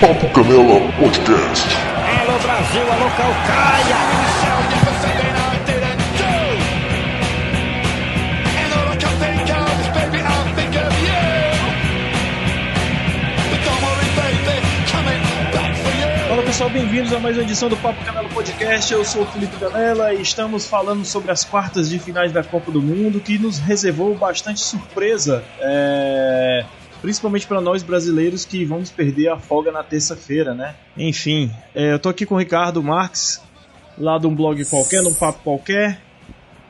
Papo Canela Podcast. Alô Brasil, alô Calcaia! Fala pessoal, bem-vindos a mais uma edição do Papo Canela Podcast. Eu sou o Felipe Canela e estamos falando sobre as quartas de finais da Copa do Mundo que nos reservou bastante surpresa, é... principalmente para nós brasileiros que vamos perder a folga na terça-feira, né? Enfim, é, eu tô aqui com o Ricardo Marques, lá de um blog qualquer, num papo qualquer.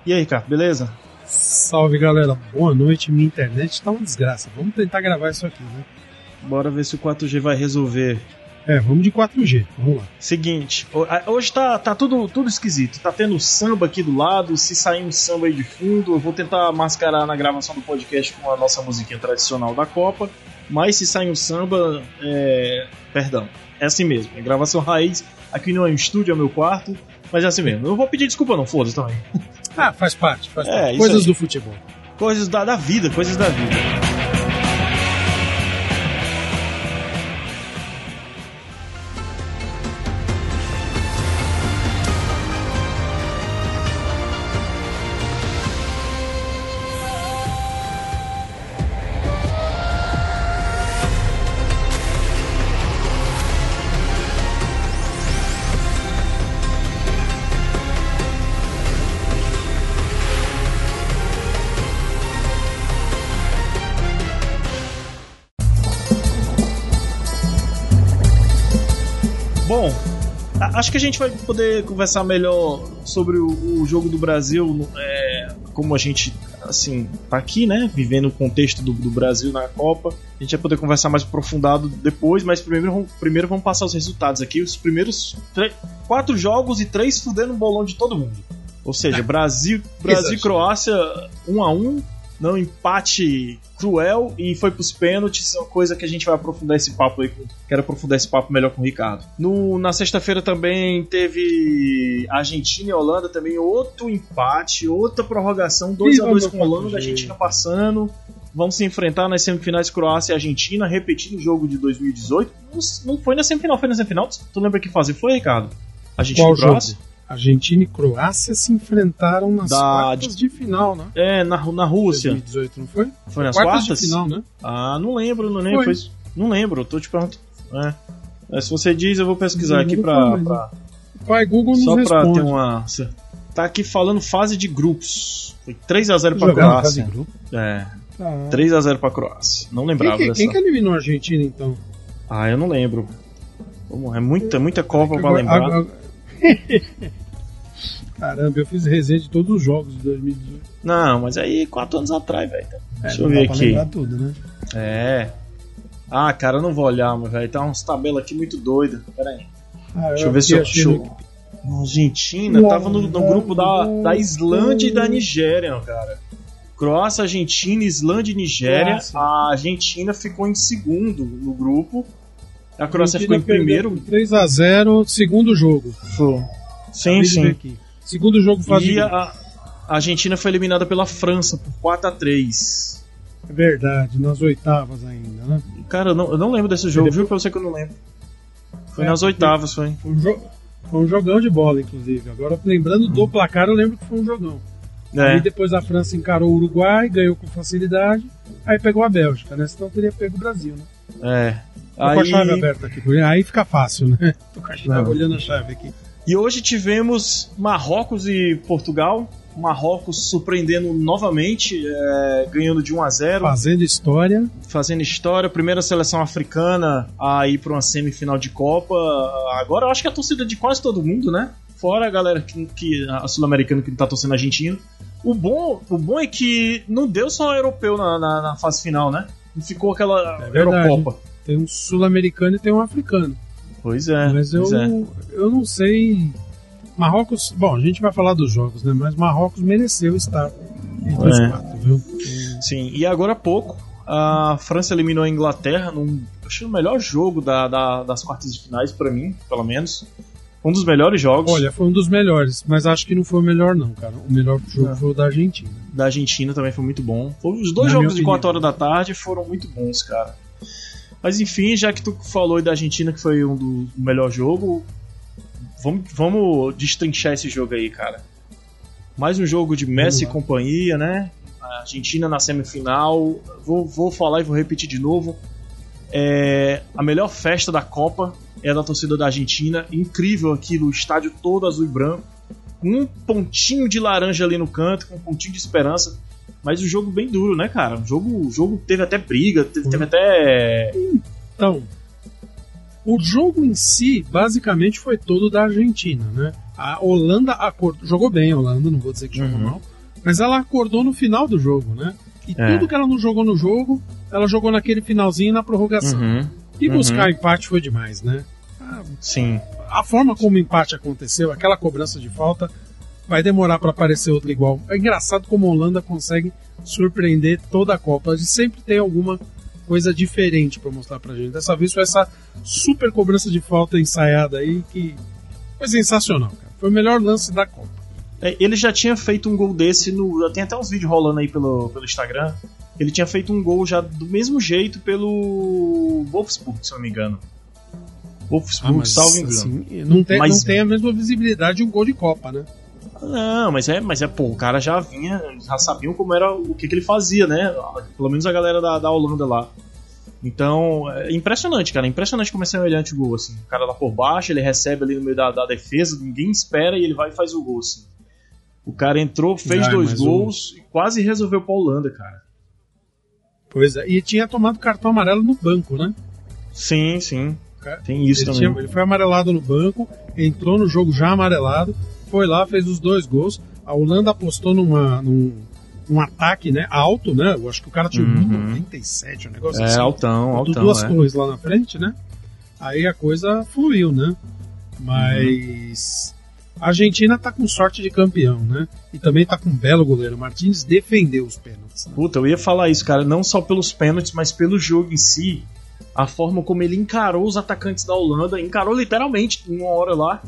E aí, Ricardo, beleza? Salve galera, boa noite. Minha internet tá uma desgraça. Vamos tentar gravar isso aqui, né? Bora ver se o 4G vai resolver. É, vamos de 4G, vamos lá. Seguinte, hoje tá, tá tudo, tudo esquisito. Tá tendo samba aqui do lado, se sair um samba aí de fundo, eu vou tentar mascarar na gravação do podcast com a nossa musiquinha tradicional da Copa. Mas se sair um samba, é. Perdão, é assim mesmo. É gravação raiz. Aqui não é um estúdio, é o meu quarto. Mas é assim mesmo. Eu não vou pedir desculpa, não, foda-se também. Ah, faz parte, faz É, parte. Coisas do futebol. Coisas da, da vida, coisas da vida. Acho que a gente vai poder conversar melhor sobre o, o jogo do Brasil, é, como a gente assim tá aqui, né, vivendo o contexto do, do Brasil na Copa. A gente vai poder conversar mais aprofundado depois, mas primeiro, vamos- primeiro vamos passar os resultados aqui. Os primeiros quatro jogos e três fudendo o bolão de todo mundo. Ou seja, Brasil, Brasil e. Croácia 1 a 1 não empate cruel e foi pros pênaltis, é uma coisa que a gente vai aprofundar esse papo aí, quero aprofundar esse papo melhor com o Ricardo. No, na sexta-feira também teve Argentina e Holanda também, outro empate, outra prorrogação, 2 a 2 Viva com a Holanda, a 4G. Argentina passando. Vão se enfrentar nas semifinais Croácia e Argentina, repetindo o jogo de 2018. Não, não foi na semifinal, foi na semifinal? Tu lembra que fase foi, Ricardo? Argentina Qual e Croácia? jogo? Argentina e Croácia se enfrentaram nas Da- quartas de final, né? É, na, na Rússia. 2018, não foi? Foi nas quartas quartas? de final, né? Ah, não lembro, não lembro. Foi. Foi- Não lembro, eu tô te perguntando. É. É, se você diz, eu vou pesquisar aqui pra. pra- pai Google nos só pra responde. ter uma. Tá aqui falando fase de grupos. Foi 3x0 pra na fase de Croácia. grupo. É, Tá. 3x0 pra Croácia. Não Quem, lembrava que, dessa. quem que eliminou a Argentina, então? Ah, eu não lembro. É muita, muita Copa pra Agora- lembrar. agora- Caramba, eu fiz resenha de todos os jogos de 2018. Não, mas aí 4 anos atrás, velho. Deixa eu É, ver aqui. tudo, né? É. Ah, cara, eu não vou olhar, mas velho. Tá umas tabelas aqui muito doidas. Pera aí. Ah, Deixa eu ver se eu. Deixa no-. Argentina tava no, no grupo da, da Islândia e da Nigéria, cara. Croácia, Argentina, Islândia e Nigéria. Croácia. A Argentina ficou em segundo no grupo. A Croácia ficou em primeiro. por 3x0, segundo jogo. Foi. Sim, Acabei sim. Segundo jogo de E a, a Argentina foi eliminada pela França por 4 a 3 É verdade, nas oitavas ainda, né? Cara, eu não, eu não lembro desse jogo, viu pra você que eu não lembro. Foi É, nas oitavas, foi. Foi um, jo- foi um jogão de bola, inclusive. Agora, lembrando do placar, eu lembro que foi um jogão. É. Aí depois a França encarou o Uruguai, ganhou com facilidade. Aí pegou a Bélgica, né? Senão teria pego o Brasil, né? É. Tô com a Aí- chave aberta aqui. Aí fica fácil, né? Tô com a chave, Não. olhando a chave aqui. E hoje tivemos Marrocos e Portugal. Marrocos surpreendendo novamente, é, ganhando de 1 a 0 Fazendo história. fazendo história. Primeira seleção africana a ir para uma semifinal de Copa. Agora eu acho que a torcida de quase todo mundo, né? Fora a galera que, que a sul-americana que não tá torcendo argentino. O bom, o bom é que não deu só europeu na, na, na fase final, né? Não ficou aquela É verdade. Eurocopa. Tem um sul-americano e tem um africano. Pois é. Mas eu, pois é. eu não sei. Marrocos. Bom, a gente vai falar dos jogos, né? Mas Marrocos mereceu estar entre os É. quatro, viu? Sim, e agora há pouco a França eliminou a Inglaterra num acho o melhor jogo da, da- das quartas de finais pra mim, pelo menos. Um dos melhores jogos Olha, foi um dos melhores, mas acho que não foi o melhor, não, cara. O melhor jogo Não. foi o da Argentina. da Argentina também foi muito bom. Os dois Na jogos de 4 opinião. horas da tarde foram muito bons, cara. Mas enfim, já que tu falou da Argentina, que foi um do melhor jogo, vamos, vamos destrinchar esse jogo aí, cara. Mais um jogo de Messi e companhia, né? A Argentina na semifinal. Vou, vou falar e vou repetir de novo. É, a melhor festa da Copa é a da torcida da Argentina. Incrível aquilo, o estádio todo azul e branco. Um pontinho de laranja ali no canto, com um pontinho de esperança. Mas o jogo bem duro, né, cara? O jogo, o jogo teve até briga, teve, teve até. Então, o jogo em si, basicamente, foi todo da Argentina, né? A Holanda acordou, jogou bem, a Holanda, não vou dizer que jogou Uhum. mal, mas ela acordou no final do jogo, né? E É. tudo que ela não jogou no jogo, ela jogou naquele finalzinho na prorrogação. Uhum, E uhum. buscar empate foi demais, né? Ah, sim. a forma como o empate aconteceu, aquela cobrança de falta, vai demorar para aparecer outra igual. É engraçado como a Holanda consegue surpreender toda a Copa. A gente sempre tem alguma coisa diferente para mostrar pra gente. Dessa vez foi essa super cobrança de falta ensaiada aí que foi sensacional, cara. Foi o melhor lance da Copa. É, Ele já tinha feito um gol desse no. Tem até uns vídeos rolando aí pelo, pelo Instagram. Ele tinha feito um gol já do mesmo jeito pelo Wolfsburg, se eu não me engano. Wolfsburg, salvo engano. assim, não, tem, Mas- não tem a mesma visibilidade de um gol de Copa, né? Não, mas é, mas é, pô, o cara já vinha, já sabiam como era o que, que ele fazia, né? Pelo menos a galera da, da Holanda lá. Então, é impressionante, cara. É impressionante como é semelhante o gol, assim. O cara lá por baixo, ele recebe ali no meio da, da defesa, ninguém espera e ele vai e faz o gol, assim. O cara entrou, fez Ai, dois gols e quase resolveu pra Holanda, cara. Pois é. E tinha tomado cartão amarelo no banco, né? Sim, sim. Cara, Tem isso ele, também. tinha- ele foi amarelado no banco, entrou no jogo já amarelado, foi lá, fez os dois gols. A Holanda apostou numa, num, num ataque né, alto, né? Eu acho que o cara tinha Uhum. 97, um negócio É, assim. altão, Botou altão. duas é. torres lá na frente, né? Aí a coisa fluiu, né? Mas a Argentina tá com sorte de campeão, né? E também tá com um belo goleiro. Martins defendeu os pênaltis. né? Puta, eu ia falar isso, cara, não só pelos pênaltis, mas pelo jogo em si. A forma como ele encarou os atacantes da Holanda, encarou literalmente uma hora lá.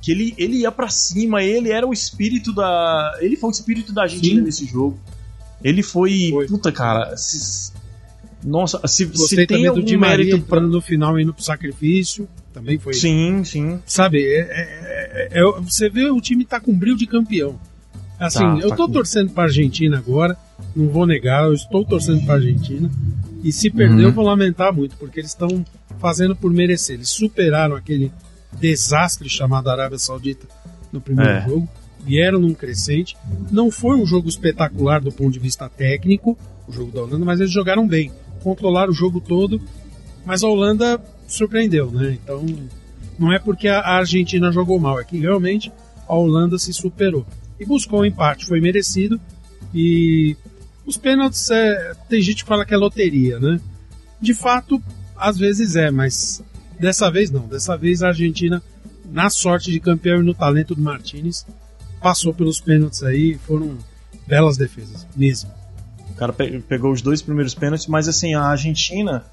Que ele, ele ia pra cima, ele era o espírito da. Ele foi o espírito da Argentina Sim. nesse jogo. Ele foi. Foi. Puta, cara. se- nossa, se, Gostei se tem também do algum Di Maria mérito pra. no final indo pro sacrifício. Também foi Sim, sim. Sabe, é- é- é- é- você vê o time tá com brilho de campeão. Assim, Tá, eu tá tô com- torcendo pra Argentina agora, não vou negar, eu estou torcendo pra Argentina. E se perder, Uhum. eu vou lamentar muito, porque eles estão fazendo por merecer. Eles superaram aquele desastre chamado Arábia Saudita no primeiro É. jogo, vieram num crescente. Não foi um jogo espetacular do ponto de vista técnico, o jogo da Holanda, mas eles jogaram bem, controlaram o jogo todo. Mas a Holanda surpreendeu, né? Então, não é porque a Argentina jogou mal, é que realmente a Holanda se superou. E buscou o empate, foi merecido. E os pênaltis, é, tem gente que fala que é loteria, né? De fato, às vezes é, mas dessa vez não. Dessa vez a Argentina, na sorte de campeão e no talento do Martinez, passou pelos pênaltis aí, foram belas defesas, mesmo. O cara pe- pegou os dois primeiros pênaltis, mas assim, a Argentina,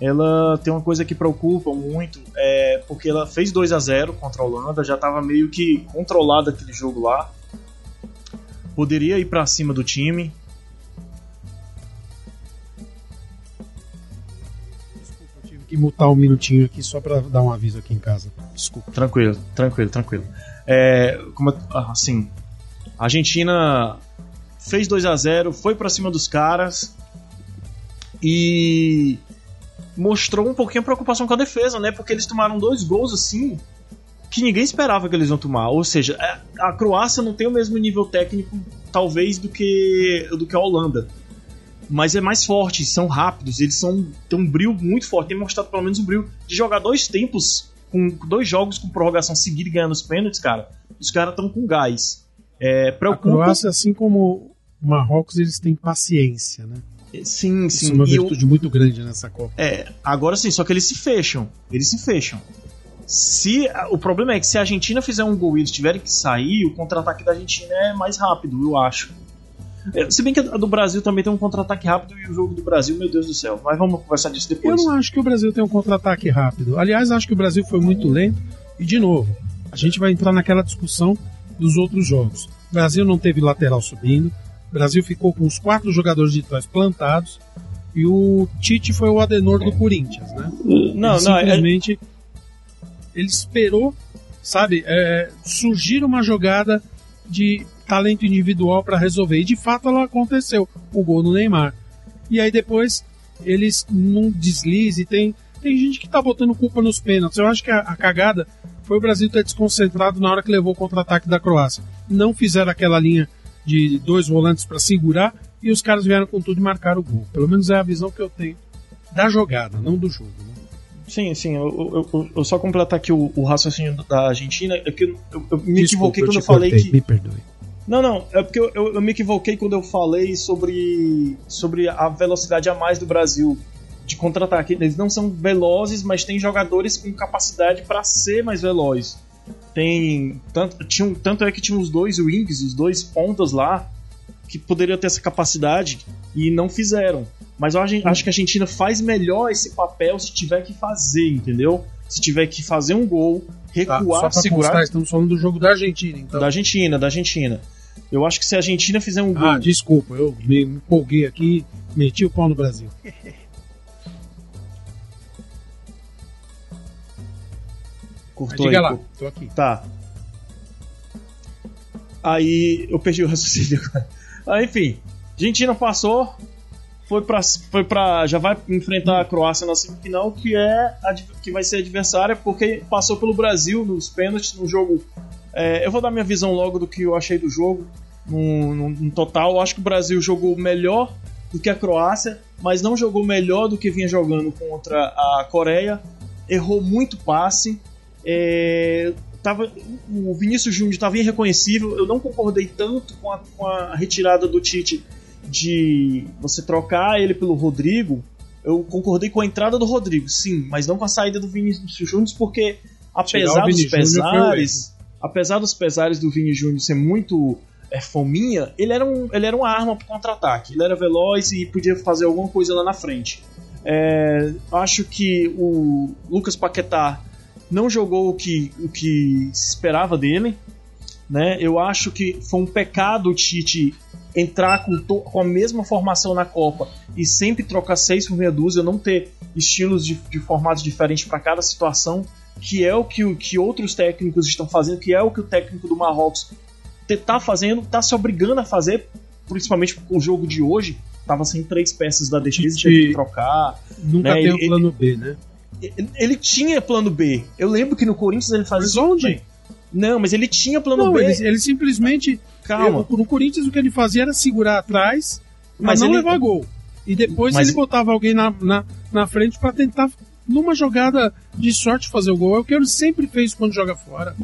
ela tem uma coisa que preocupa muito, é porque ela fez 2 a 0 contra a Holanda, já estava meio que controlado aquele jogo lá. Poderia ir pra cima do time. Que mutar um minutinho aqui só pra dar um aviso aqui em casa. Desculpa. Tranquilo, tranquilo, tranquilo. É, como ah, assim, a Argentina fez 2 a 0 foi pra cima dos caras e mostrou um pouquinho a preocupação com a defesa, né? Porque eles tomaram dois gols assim que ninguém esperava que eles iam tomar. Ou seja, é, a Croácia não tem o mesmo nível técnico, talvez, do que, do que a Holanda. Mas é mais forte, são rápidos, eles são, têm um brilho muito forte. Tem mostrado pelo menos um brilho de jogar dois tempos, com dois jogos com prorrogação seguida e ganhando os pênaltis, cara. Os caras estão com gás. É, A preocupa. Croácia, assim como o Marrocos, eles têm paciência, né? Sim, Isso sim. é uma virtude muito grande nessa Copa. É, agora sim, só que eles se fecham. Eles se fecham. Se o problema é que se a Argentina fizer um gol e eles tiverem que sair, o contra-ataque da Argentina é mais rápido, eu acho. É, Se bem que a do Brasil também tem um contra-ataque rápido e o jogo do Brasil, meu Deus do céu. Mas vamos conversar disso Eu depois. não acho que o Brasil tem um contra-ataque rápido. Aliás, acho que o Brasil foi muito lento. E, de novo, a gente vai entrar naquela discussão dos outros jogos. O Brasil não teve lateral subindo. O Brasil ficou com os quatro jogadores de trás plantados. E o Tite foi o Adenor do Corinthians, né? Não, ele não, é, simplesmente ele esperou, sabe, é, surgir uma jogada de talento individual para resolver. E de fato ela aconteceu, o gol do Neymar. E aí depois eles num deslize, tem tem gente que tá botando culpa nos pênaltis. Eu acho que a, a cagada foi o Brasil ter desconcentrado na hora que levou o contra-ataque da Croácia. Não fizeram aquela linha de dois volantes para segurar e os caras vieram com tudo e marcaram o gol. Pelo menos é a visão que eu tenho da jogada, não do jogo. Né? Sim, sim. Eu, eu, eu, só completar aqui o, o, raciocínio da Argentina. É que eu, eu me Desculpa, equivoquei quando eu cortei, falei que. Me perdoe. Não, não. É porque eu, eu, me equivoquei quando eu falei sobre, sobre a velocidade a mais do Brasil de contra-ataque. Eles não são velozes, mas tem jogadores com capacidade para ser mais velozes. Tem tanto, tinha, tanto é que tinha os dois wings, os dois pontas lá, que poderiam ter essa capacidade e não fizeram. Mas eu acho que a Argentina faz melhor esse papel se tiver que fazer, entendeu? Se tiver que fazer um gol, recuar, Tá, só pra segurar. constar, estamos falando do jogo da Argentina, então. Da Argentina, da Argentina. Eu acho que se a Argentina fizer um gol. Ah, desculpa, eu me empolguei aqui, meti o pau no Brasil. Mas cortou diga aí, lá, pô. tô aqui. Tá. Aí eu perdi o raciocínio. Ah, enfim, Argentina passou, foi pra, foi pra. Já vai enfrentar a Croácia na semifinal, que é adv- que vai ser adversária, porque passou pelo Brasil nos pênaltis no jogo. É, eu vou dar minha visão logo do que eu achei do jogo. No, no- no total, eu acho que o Brasil jogou melhor do que a Croácia, mas não jogou melhor do que vinha jogando contra a Coreia. Errou muito passe. É, tava, o Vinícius Júnior estava irreconhecível. Eu não concordei tanto com a, com a retirada do Tite de você trocar ele pelo Rodrigo. Eu concordei com a entrada do Rodrigo, sim, mas não com a saída do Vinícius Júnior, porque apesar dos pesares, apesar dos pesares do Vini Júnior ser muito é, fominha, ele era, um, ele era uma arma para contra-ataque. Ele era veloz e podia fazer alguma coisa lá na frente. É, acho que o Lucas Paquetá não jogou o que, o que se esperava dele. Né? Eu acho que foi um pecado o Tite entrar com, com a mesma formação na Copa e sempre trocar seis por meia dúzia, não ter estilos de, de formatos diferentes para cada situação, que é o que, que outros técnicos estão fazendo, que é o que o técnico do Marrocos está fazendo, está se obrigando a fazer, principalmente com o jogo de hoje. Tava sem três peças da defesa, teve que trocar. Nunca Né, tem ele- plano B, né? Ele- Ele tinha plano B. Eu lembro que no Corinthians ele fazia. Mas onde? Não, mas ele tinha plano Não, B. ele, ele simplesmente. Calma. eu- no Corinthians o que ele fazia era segurar atrás, Mas não ele- levar gol. E depois Mas- ele botava alguém na, na, na frente pra tentar, numa jogada de sorte, fazer o gol. É o que ele sempre fez quando joga fora.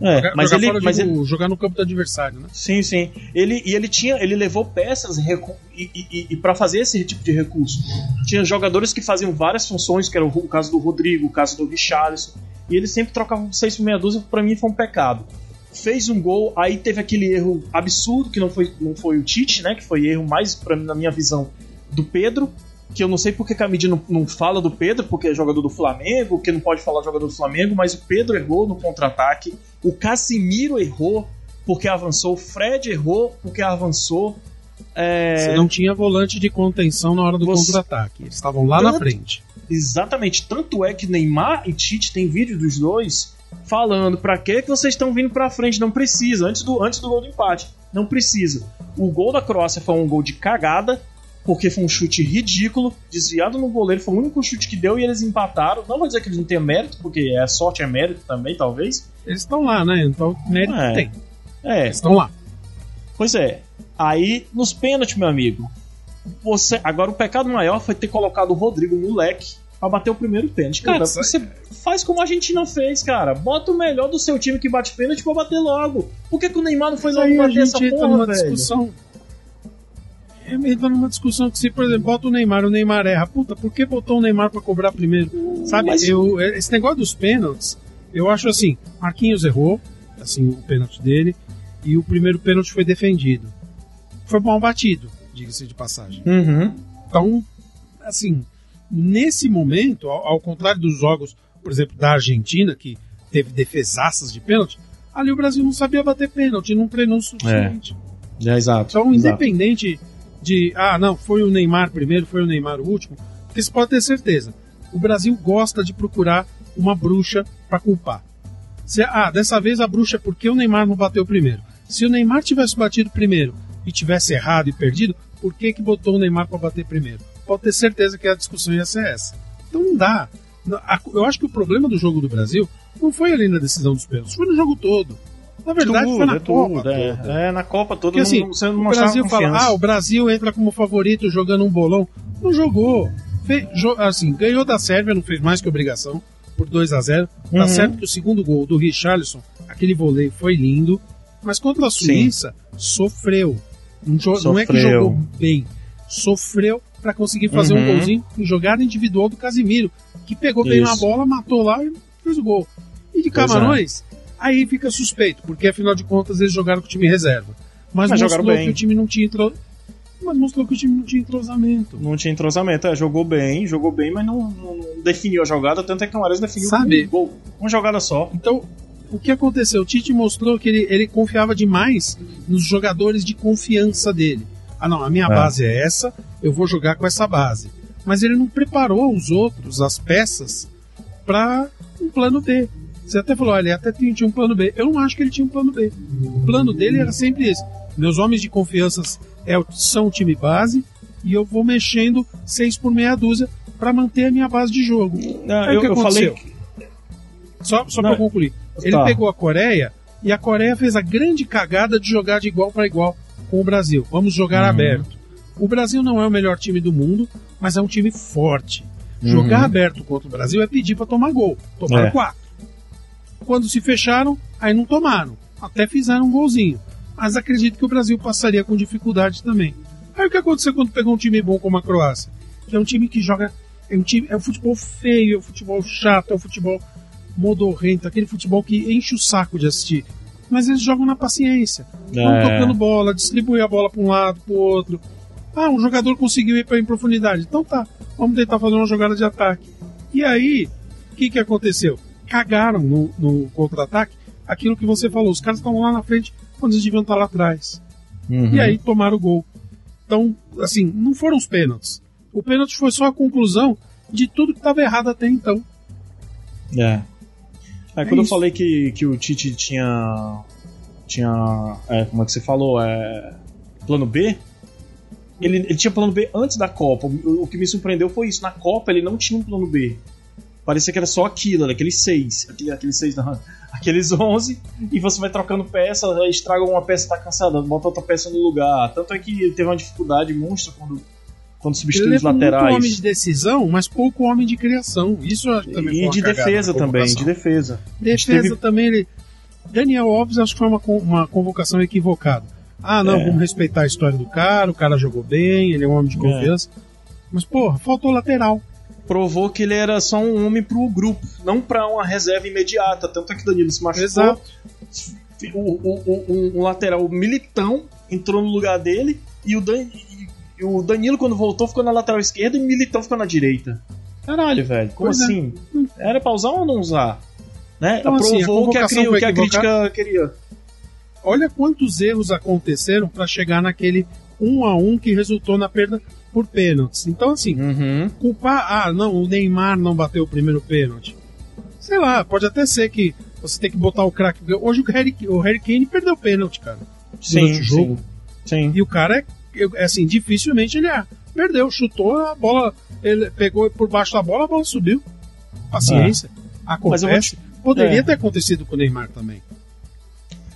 É, Jogar, mas jogar ele, mas digo, ele- jogar no campo do adversário, né? Sim, sim. Ele, e ele tinha, ele levou peças recu- e, e, e para fazer esse tipo de recurso. Tinha jogadores que faziam várias funções, que era o, caso do Rodrigo, o caso do Richarlison, e ele sempre trocava seis por meia dúzia, pra mim foi um pecado. Fez um gol, aí teve aquele erro absurdo, que não foi, não foi o Tite, né? Que foi erro mais, mim, na minha visão, do Pedro. Que eu não sei porque que a mídia não, não fala do Pedro, porque é jogador do Flamengo, que não pode falar jogador do Flamengo, mas o Pedro errou no contra-ataque, o Casimiro errou porque avançou, o Fred errou porque avançou. É, Você não tinha volante de contenção na hora do Você- contra-ataque. Eles estavam lá na Tanto- frente. Exatamente. Tanto é que Neymar e Tite tem vídeo dos dois falando pra que que vocês estão vindo pra frente? Não precisa. Antes do, antes do gol do empate. Não precisa. O gol da Croácia foi um gol de cagada, porque foi um chute ridículo, desviado no goleiro, foi o único chute que deu e eles empataram. Não vou dizer que eles não têm mérito, porque a sorte é mérito também, talvez. Eles estão lá, né? Então, mérito É. tem. É, Eles estão lá. Pois é. Aí, nos pênaltis, meu amigo, você agora o pecado maior foi ter colocado o Rodrigo moleque pra bater o primeiro pênalti. Cara, você faz como a Argentina fez, cara. Bota o melhor do seu time que bate pênalti pra bater logo. Por que, que o Neymar não foi Mas logo bater essa porra, velho? discussão. Entra numa discussão que se, por exemplo, bota o Neymar, o Neymar erra. Puta, por que botou o Neymar pra cobrar primeiro? Sabe, Mas- eu, esse negócio dos pênaltis, eu acho assim, Marquinhos errou, assim, o pênalti dele, e o primeiro pênalti foi defendido. Foi mal batido, diga-se de passagem. Uhum. Então, assim, nesse momento, ao, ao contrário dos jogos, por exemplo, da Argentina, que teve defesaças de pênalti, ali o Brasil não sabia bater pênalti, não treinou o suficiente. É, exato. Então, independente de ah, não, foi o Neymar primeiro, foi o Neymar o último, porque você pode ter certeza. O Brasil gosta de procurar uma bruxa para culpar. Se, ah, dessa vez a bruxa é porque o Neymar não bateu primeiro. Se o Neymar tivesse batido primeiro e tivesse errado e perdido, por que, que botou o Neymar para bater primeiro? Pode ter certeza que a discussão ia ser essa. Então não dá. Eu acho que o problema do jogo do Brasil não foi ali na decisão dos pênaltis, foi no jogo todo. Na verdade, tudo, foi na é Copa. tudo, é, toda. é, na Copa toda. Porque assim, não, o Brasil fala, ah, o Brasil entra como favorito jogando um bolão. Não jogou. Fe- jo- assim, ganhou da Sérvia, não fez mais que obrigação, por 2 a 0 Tá Uhum. certo que o segundo gol do Richarlison, aquele voleio foi lindo, mas contra a Suíça, sofreu. Não, jo- não é que Sofreu. jogou bem, sofreu para conseguir fazer um Uhum. golzinho em jogada individual do Casimiro, que pegou bem na Isso. bola, matou lá e fez o gol. E de é. Camarões, aí fica suspeito, porque afinal de contas eles jogaram com o time reserva. Mas, Mas mostrou que o time não tinha entro... Mas mostrou que o time não tinha entrosamento. Não tinha entrosamento, é, jogou bem, jogou bem, mas não, não- não definiu a jogada, tanto é que o Mares definiu Sabe? um gol, uma jogada só. Então, o que aconteceu? O Tite mostrou que ele, ele confiava demais nos jogadores de confiança dele. Ah, não, a minha É. base é essa, eu vou jogar com essa base. Mas ele não preparou os outros, as peças, para um plano B. Você até falou, olha, ele até tinha, um plano B. Eu não acho que ele tinha um plano B. O plano dele era sempre esse. Meus homens de confiança é, são o time base e eu vou mexendo seis por meia dúzia para manter a minha base de jogo. Aí eu, o que eu aconteceu? falei. Só, só Não, pra concluir. Ele tá. pegou a Coreia e a Coreia fez a grande cagada de jogar de igual para igual com o Brasil. Vamos jogar Uhum. aberto. O Brasil não é o melhor time do mundo, mas é um time forte. Jogar Uhum. aberto contra o Brasil é pedir para tomar gol. Tomaram É. quatro. Quando se fecharam, aí não tomaram. Até fizeram um golzinho. Mas acredito que o Brasil passaria com dificuldade também. Aí o que aconteceu quando pegou um time bom como a Croácia? Que é um time que joga. É um time. É um futebol feio, é um futebol chato, é um futebol modorrento, aquele futebol que enche o saco de assistir. Mas eles jogam na paciência. Vão É. tocando bola, distribui a bola para um lado, para o outro. Ah, um jogador conseguiu ir em profundidade. Então tá, vamos tentar fazer uma jogada de ataque. E aí, o que, que aconteceu? Cagaram no, no contra-ataque aquilo que você falou. Os caras estavam lá na frente quando eles deviam estar lá atrás. Uhum. E aí tomaram o gol. Então, assim, não foram os pênaltis. O pênalti foi só a conclusão de tudo que estava errado até então. É. É, quando eu falei que, que o Tite tinha. Tinha. é, como é que você falou? É, plano B? Ele, ele tinha plano B antes da Copa. O, o que me surpreendeu foi isso. Na Copa ele não tinha um plano B. Parecia que era só aquilo, era aqueles seis. Aquele, aqueles seis, não. Aqueles 11. E você vai trocando peça, estraga uma peça tá cansada, bota outra peça no lugar. Tanto é que ele teve uma dificuldade monstra quando, quando Ele substituiu os levou muito laterais. homem de decisão, mas pouco homem de criação. Isso eu acho que também E de defesa também, de defesa. Defesa teve- também, ele. Daniel Alves acho que foi uma, uma convocação equivocada. Ah, não, É. vamos respeitar a história do cara, o cara jogou bem, ele é um homem de confiança. Mas, porra, faltou lateral. Provou que ele era só um homem pro grupo, não pra uma reserva imediata. Tanto é que o Danilo se machucou. Exato. O, o, o, o lateral Militão entrou no lugar dele e o, Dan, e- o Danilo, quando voltou, ficou na lateral esquerda e o Militão ficou na direita. Caralho, velho, como Pois é. assim? Era pra usar ou não usar? Né? Então, assim, a Provou o que a, que crítica queria. Olha quantos erros aconteceram para chegar naquele 1 a 1 que resultou na perda por pênaltis. Então, assim, Uhum. culpar, ah, não, o Neymar não bateu o primeiro pênalti. Sei lá, pode até ser que você tem que botar o craque. Hoje o Harry, o Harry Kane perdeu o pênalti, cara. Sim, o jogo. sim. E o cara é, é assim, dificilmente ele é. Perdeu, chutou, a bola, ele pegou por baixo da bola, a bola subiu. Paciência. Vou Acontece. Poderia é. ter acontecido com o Neymar também.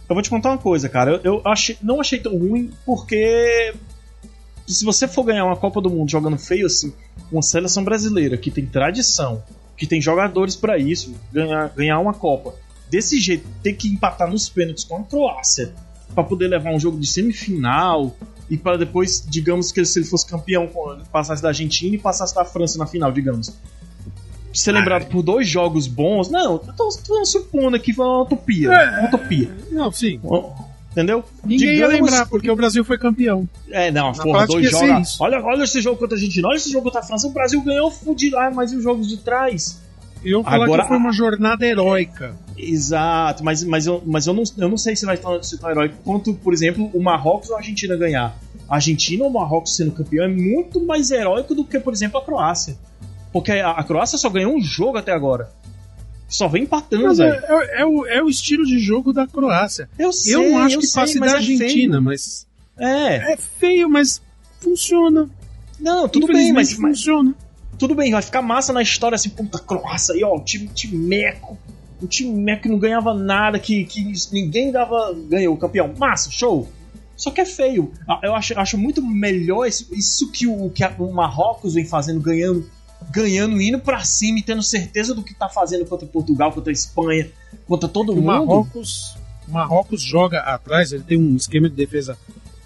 Eu vou te contar uma coisa, cara. Eu, eu achei, não achei tão ruim porque se você for ganhar uma Copa do Mundo jogando feio assim, uma seleção brasileira que tem tradição, que tem jogadores pra isso, ganhar, ganhar uma Copa desse jeito, ter que empatar nos pênaltis com a Croácia pra poder levar um jogo de semifinal e para depois, digamos que se ele fosse campeão, passasse da Argentina e passasse da França na final, digamos. Ser lembrado por dois jogos bons, não, eu tô, tô supondo aqui foi uma utopia. É. Uma utopia. Não, sim. Entendeu? Ninguém ia Digamos- lembrar, porque o Brasil foi campeão. É, não, Na porra, dois ia ser jogos. Olha, olha esse jogo contra a Argentina, olha esse jogo contra a França. O Brasil ganhou fudido lá, mas e os jogos de trás? Eu vou falar Agora- que foi uma jornada heróica. Exato, mas, mas, eu, mas eu, não, eu não sei se vai estar se tão heróico quanto, por exemplo, o Marrocos ou a Argentina ganhar. a Argentina ou o Marrocos sendo campeão é muito mais heróico do que, por exemplo, a Croácia. Porque a, a Croácia só ganhou um jogo até agora. Só vem empatando, Mas é, velho. é- é o, é o estilo de jogo da Croácia. Eu sei, eu não acho eu que sei, passe da é. Argentina, mas. É. É feio, mas funciona. Não, tudo bem, mas funciona. tudo bem, vai ficar massa na história assim, puta, Croácia aí, ó, o time, time meco. O time meco que não ganhava nada, que, que ninguém dava. ganhou o campeão. Massa, show. Só que é feio. Ah, Eu acho, acho muito melhor isso, isso que, o, que a- o Marrocos vem fazendo, ganhando, ganhando, indo pra cima e tendo certeza do que tá fazendo contra Portugal, contra a Espanha, contra todo O mundo. Marrocos, Marrocos joga atrás, ele tem um esquema de defesa,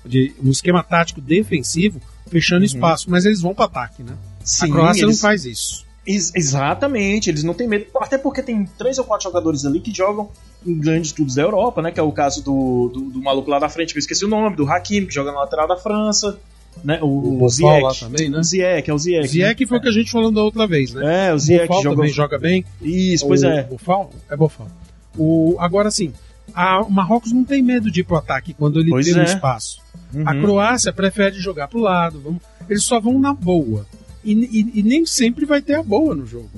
de, um esquema tático defensivo, fechando espaço, mas eles vão para ataque, né? Uhum. Sim, a Croácia eles- não faz isso. Ex- exatamente, eles não têm medo. Até porque tem três ou quatro jogadores ali que jogam em grandes clubes da Europa, né? Que é o caso do, do, do maluco lá da frente, que eu esqueci o nome, do Hakimi, que joga na lateral da França. Né? O, o, Bofal Ziyech. lá também, né? O Ziyech, é o Ziyech. Ziyech foi o que a gente falou da outra vez, né? né? É, o O Bofal joga. também joga bem. Isso, pois o, é. Bofal? É Bofal. O, agora sim, a, o Marrocos não tem medo de ir pro ataque quando ele Pois tem um é. espaço. A Uhum. Croácia prefere jogar pro lado. Vamos, eles só vão na boa. E, e- e nem sempre vai ter a boa no jogo.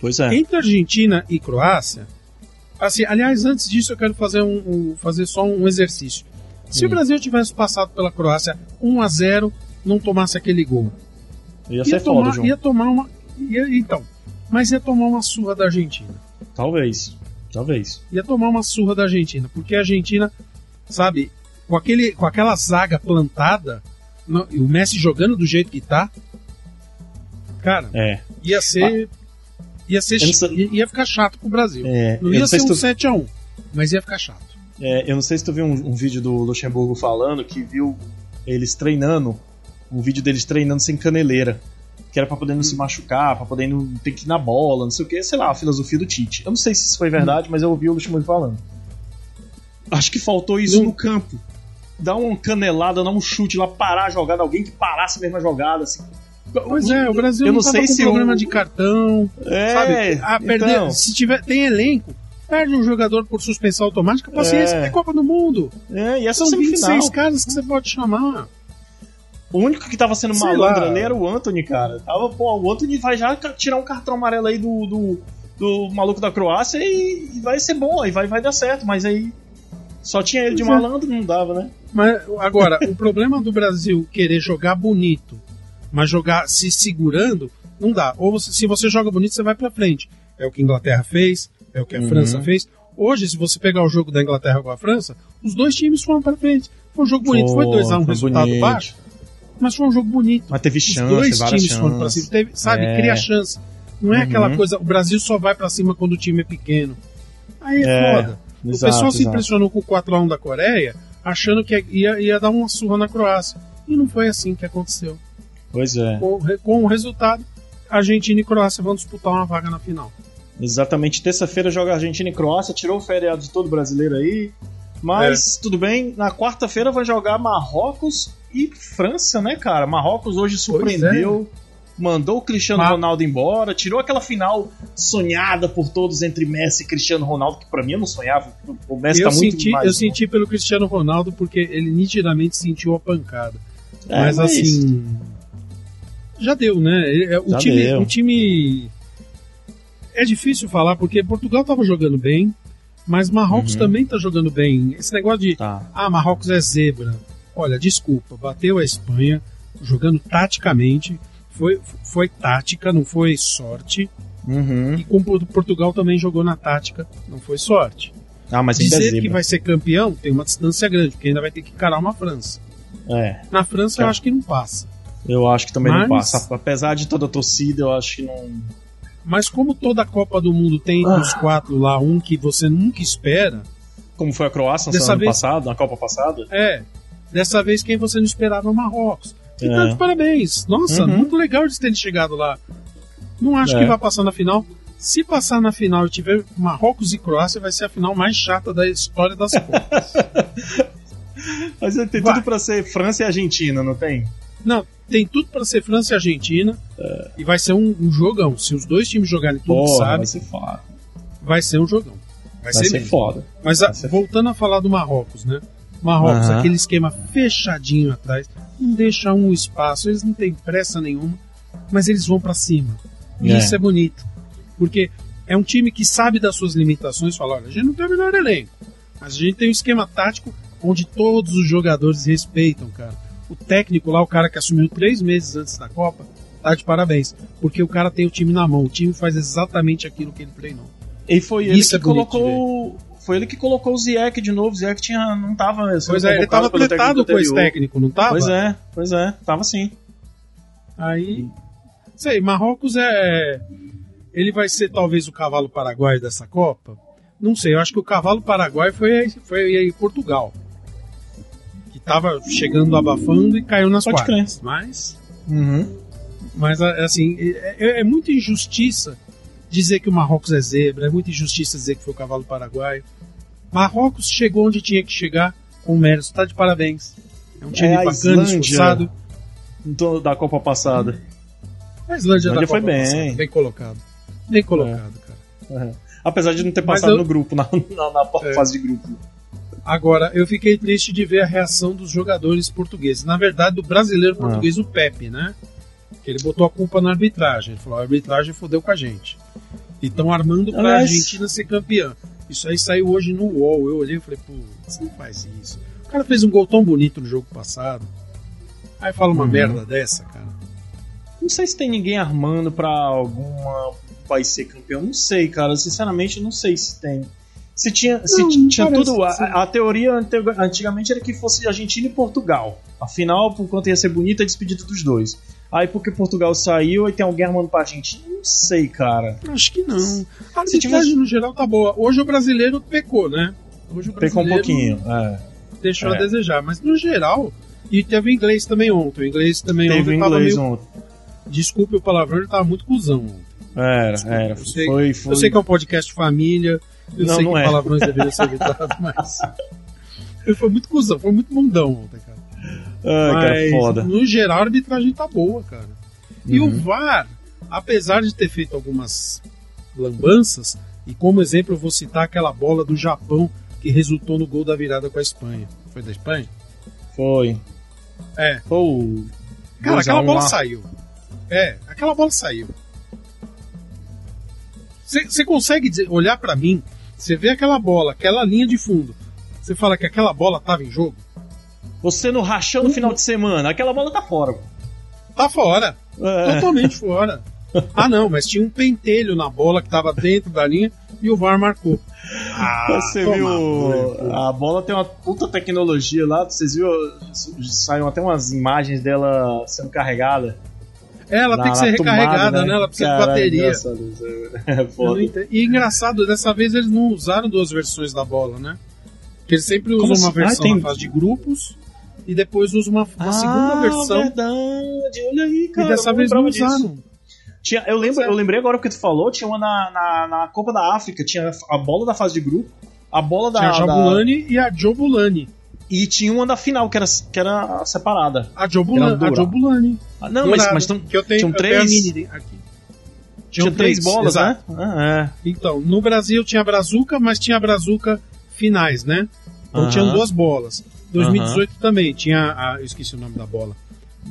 Pois é. Entre Argentina e Croácia, assim, aliás, antes disso eu quero fazer um, um- fazer só um exercício. Se Hum. o Brasil tivesse passado pela Croácia 1 a 0, não tomasse aquele gol, Ia ser tomar, foda, João. ia tomar uma, ia- então, mas ia tomar uma surra da Argentina. Talvez. Talvez. Ia tomar uma surra da Argentina, porque a Argentina, sabe, com aquele, com aquela zaga plantada, e o Messi jogando do jeito que tá, cara, É. ia ser ia ser não sei- ia, ia ficar chato pro Brasil. É, Não ia não ser se um tu- 7x1, mas ia ficar chato. É, eu não sei se tu viu um, um vídeo do Luxemburgo falando que viu eles treinando, um vídeo deles treinando sem caneleira. Que era pra poder não se machucar, pra poder não ter que ir na bola, não sei o que, sei lá, a filosofia do Tite. Eu não sei se isso foi verdade, mas eu ouvi o Luxemburgo falando. Acho que faltou isso Não. no campo. Dar uma canelada, dar um chute lá, parar a jogada, alguém que parasse a mesma jogada, assim. Pois é, o Brasil Eu não, não sei com se problema o- de cartão, É, sabe? Ah, perder, então. se tiver tem elenco, perde um jogador por suspensão automática, paciência, É. é Copa do Mundo. É, e essa São semifinal. 26 caras que você pode chamar. O único que tava sendo Sei malandro lá. ali era o Anthony, cara. Tava, pô, o Anthony vai já tirar um cartão amarelo aí do, do, do maluco da Croácia e, e vai ser bom, aí vai, vai dar certo, mas aí só tinha ele de Pois é. malandro, não dava, né? Mas agora, o problema do Brasil querer jogar bonito, mas jogar se segurando, não dá. Ou você- se você joga bonito, você vai pra frente. É o que a Inglaterra fez, é o que a Uhum. França fez. Hoje, se você pegar o jogo da Inglaterra com a França, os dois times foram pra frente. Foi um jogo bonito, foi 2x1 um resultado bonito. baixo, mas foi um jogo bonito. Mas teve Os chance, dois várias times foram chances. cima. Teve, sabe, É. cria chance. Não é Uhum. aquela coisa, o Brasil só vai pra cima quando o time é pequeno. Aí é, É, foda. o Exato, pessoal se exato. impressionou com o 4x1 da Coreia, achando que ia, ia dar uma surra na Croácia. E não foi assim que aconteceu. Pois é. Com, o com o resultado, Argentina e Croácia vão disputar uma vaga na final. Exatamente. Terça-feira joga Argentina e Croácia, tirou o feriado de todo brasileiro aí. Mas É. tudo bem. Na quarta-feira vai jogar Marrocos e França, né, cara? Marrocos hoje surpreendeu. Mandou o Cristiano Ma- Ronaldo embora, tirou aquela final sonhada por todos entre Messi e Cristiano Ronaldo, que pra mim eu não sonhava. O Messi eu, tá muito senti, mais. eu senti pelo Cristiano Ronaldo porque ele nitidamente sentiu a pancada. É, mas, assim. Já deu, né? É, O Já time, deu. o time. É difícil falar porque Portugal tava jogando bem, mas Marrocos Uhum. também tá jogando bem. Esse negócio de Tá. Ah, Marrocos é zebra. Olha, desculpa, bateu a Espanha jogando taticamente. Foi, foi tática, não foi sorte. Uhum. E com Por- Portugal também jogou na tática, não foi sorte. Ah, mas ainda é Dizer que vai ser campeão tem uma distância grande, porque ainda vai ter que encarar uma França. É, Na França eu Tá. acho que não passa. eu acho que também não Mas- passa. Apesar de toda a torcida, eu acho que não. Mas como toda a Copa do Mundo tem Ah. os quatro lá, um que você nunca espera, Como foi a Croácia no ano vez- passado, na Copa passada? é. Dessa vez quem você não esperava é o Marrocos. Então, É. de parabéns. Nossa, Uhum. muito legal de terem chegado lá. Não acho É. que vai passar na final. Se passar na final e tiver Marrocos e Croácia, vai ser a final mais chata da história das Copas. Mas tem Vai. tudo pra ser França e Argentina, não tem? Não, tem tudo pra ser França e Argentina. E vai ser um, um jogão. Se os dois times jogarem tudo que Porra, sabe, vai ser foda. vai ser um jogão. Vai, Vai ser, ser foda. Mas a- ser voltando a falar do Marrocos, né? Marrocos, Aham. aquele esquema fechadinho atrás, não deixa um espaço, eles não têm pressa nenhuma, mas eles vão pra cima. E É. isso é bonito. Porque é um time que sabe das suas limitações, fala, olha, a gente não tem o melhor elenco, mas a gente tem um esquema tático onde todos os jogadores respeitam, cara. O técnico lá, o cara que assumiu três meses antes da Copa, tá de parabéns. Porque o cara tem o time na mão, o time faz exatamente aquilo que ele treinou. E foi ele Isso que é colocou. Foi ele que colocou o Ziyech de novo. O Ziyech tinha, não tava. Pois é, ele tava tretado técnico com esse técnico, não tava? Pois é, pois é, tava sim. Aí, sei, Marrocos é. Ele vai ser talvez o cavalo paraguaio dessa Copa? Não sei, eu acho que o cavalo paraguaio foi, foi aí Portugal. Tava chegando abafando e caiu nas Pode quartas. Mas, Uhum. mas a- assim, é, é- é muita injustiça dizer que o Marrocos é zebra, é muita injustiça dizer que foi o cavalo paraguaio. Marrocos chegou onde tinha que chegar com mérito, tá de parabéns. É um time É a bacana, Islândia. esforçado. Do- da Copa passada. A Islândia, Islândia da foi Copa bem. passada, bem colocado. Bem colocado, cara. Uhum. Apesar de não ter passado eu- no grupo, na, na, na É. fase de grupo. Agora, eu fiquei triste de ver a reação dos jogadores portugueses. Na verdade, do brasileiro Ah. português, o Pepe, né? Que ele botou a culpa na arbitragem. Ele falou: a arbitragem fodeu com a gente. E estão armando pra Aliás- Argentina ser campeã. Isso aí saiu hoje no UOL. Eu olhei e falei: pô, você não faz isso. O cara fez um gol tão bonito no jogo passado. Aí fala uma Uhum. merda dessa, cara. Não sei se tem ninguém armando pra alguma país ser campeão. Não sei, cara. Sinceramente, não sei se tem. Se tinha, se Não, tinha tudo. que sim. A, a teoria antigamente era que fosse Argentina e Portugal. Afinal, por quanto ia ser bonita a despedida dos dois. Aí porque Portugal saiu e tem alguém armando pra Argentina? Não sei, cara. Acho que não. A Se arbitragem tivesse- no geral tá boa. Hoje o brasileiro pecou, né? Hoje o Pecou um brasileiro pouquinho. É. deixou É. a desejar. Mas no geral, e teve o inglês também ontem. O inglês também Teve ontem inglês meio. ontem. Desculpe o palavrão, ele tava muito cuzão ontem. Era, era. Eu sei- Foi, foi. Eu sei que é um podcast família, eu Não, sei não que é. palavrões deveriam ser evitados, mas. Ele foi muito cuzão, foi muito mundão ontem, cara. Ai, cara, mas, foda. no geral, a arbitragem tá boa, cara. E Uhum. o VAR, apesar de ter feito algumas lambanças, e como exemplo eu vou citar aquela bola do Japão que resultou no gol da virada com a Espanha. Foi da Espanha? Foi. É. Foi. Cara, 2 a aquela 1 bola lá. saiu. É, aquela bola saiu. Você consegue dizer- olhar pra mim, você vê aquela bola, aquela linha de fundo, você fala que aquela bola tava em jogo? Você no rachão no Uhum. final de semana, aquela bola tá fora. Tá fora, É. totalmente fora. Ah não, mas tinha um pentelho na bola que tava dentro da linha e o VAR marcou. Ah, Você viu. A bola tem uma puta tecnologia lá. Vocês viram? Saíram até umas imagens dela sendo carregada. É, Ela na- tem que ser tomada, recarregada, né? Ela precisa de Caralho, bateria. engraçado isso. É foda. E engraçado, dessa vez eles não usaram duas versões da bola, né? Porque eles sempre usam Como uma assim? versão Ah, tem- na fase de grupos e depois usam uma, uma segunda Ah, versão. verdade. Olha aí, cara. e dessa vez não disso. usaram. Tinha, eu, lembro, é. eu lembrei agora porque tu falou, tinha uma na, na, na Copa da África, tinha a bola da fase de grupo, a bola da. Tinha a da- Jabulani e a Jobulani. E tinha uma da final, que era, que era separada. A Jobulani. A. Jobulani. Ah, não, mas, mas tão- que eu tenho, tinham eu tenho a três- mini aqui. tinha Tinham três bolas, exato. né? Ah, é. Então, no Brasil tinha a Brazuca, mas tinha a Brazuca finais, né? Então Aham. tinham duas bolas. 2018 também tinha a. Eu esqueci o nome da bola.